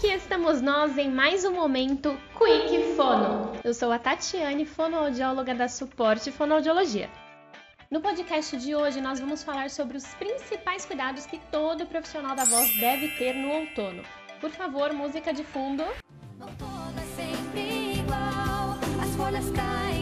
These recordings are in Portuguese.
aqui estamos nós em mais um momento Quick Fono. Eu sou a Tatiane, fonoaudióloga da Suporte Fonoaudiologia. No podcast de hoje nós vamos falar sobre os principais cuidados que todo profissional da voz deve ter no outono. Por favor, música de fundo. Outono é sempre igual, as folhas caem.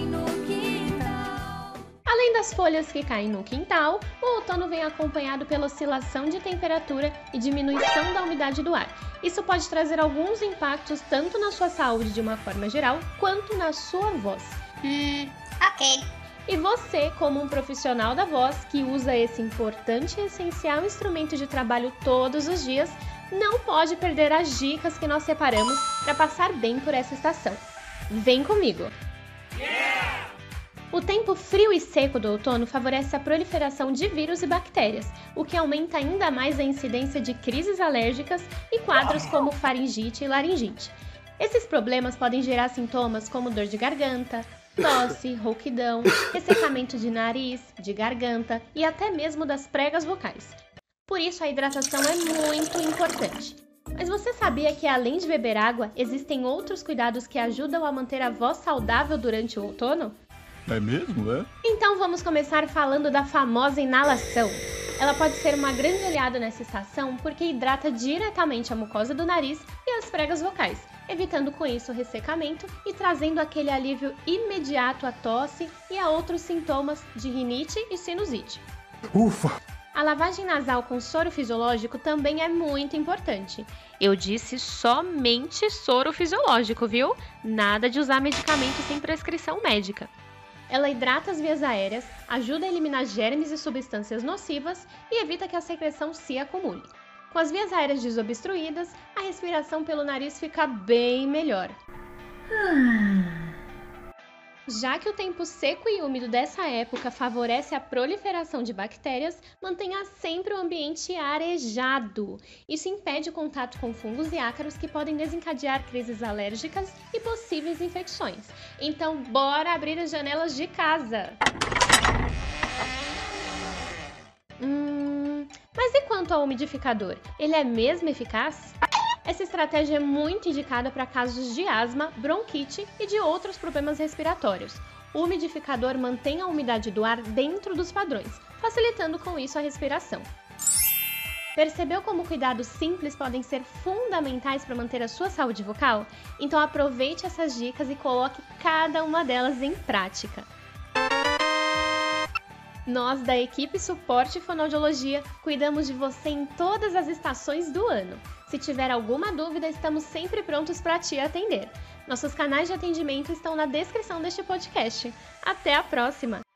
Além das folhas que caem no quintal, o outono vem acompanhado pela oscilação de temperatura e diminuição da umidade do ar. Isso pode trazer alguns impactos tanto na sua saúde de uma forma geral, quanto na sua voz. Hum, ok. E você, como um profissional da voz que usa esse importante e essencial instrumento de trabalho todos os dias, não pode perder as dicas que nós separamos para passar bem por essa estação. Vem comigo! O tempo frio e seco do outono favorece a proliferação de vírus e bactérias, o que aumenta ainda mais a incidência de crises alérgicas e quadros como faringite e laringite. Esses problemas podem gerar sintomas como dor de garganta, tosse, rouquidão, ressecamento de nariz, de garganta e até mesmo das pregas vocais. Por isso, a hidratação é muito importante. Mas você sabia que além de beber água, existem outros cuidados que ajudam a manter a voz saudável durante o outono? É mesmo, é? Então vamos começar falando da famosa inalação. Ela pode ser uma grande aliada nessa estação porque hidrata diretamente a mucosa do nariz e as pregas vocais, evitando com isso o ressecamento e trazendo aquele alívio imediato à tosse e a outros sintomas de rinite e sinusite. Ufa! A lavagem nasal com soro fisiológico também é muito importante. Eu disse somente soro fisiológico, viu? Nada de usar medicamento sem prescrição médica. Ela hidrata as vias aéreas, ajuda a eliminar germes e substâncias nocivas e evita que a secreção se acumule. Com as vias aéreas desobstruídas, a respiração pelo nariz fica bem melhor. Já que o tempo seco e úmido dessa época favorece a proliferação de bactérias, mantenha sempre o ambiente arejado. Isso impede o contato com fungos e ácaros que podem desencadear crises alérgicas e possíveis infecções. Então, bora abrir as janelas de casa! Hum, mas e quanto ao umidificador? Ele é mesmo eficaz? Essa estratégia é muito indicada para casos de asma, bronquite e de outros problemas respiratórios. O umidificador mantém a umidade do ar dentro dos padrões, facilitando com isso a respiração. Percebeu como cuidados simples podem ser fundamentais para manter a sua saúde vocal? Então aproveite essas dicas e coloque cada uma delas em prática. Nós, da equipe Suporte Fonoaudiologia, cuidamos de você em todas as estações do ano. Se tiver alguma dúvida, estamos sempre prontos para te atender. Nossos canais de atendimento estão na descrição deste podcast. Até a próxima!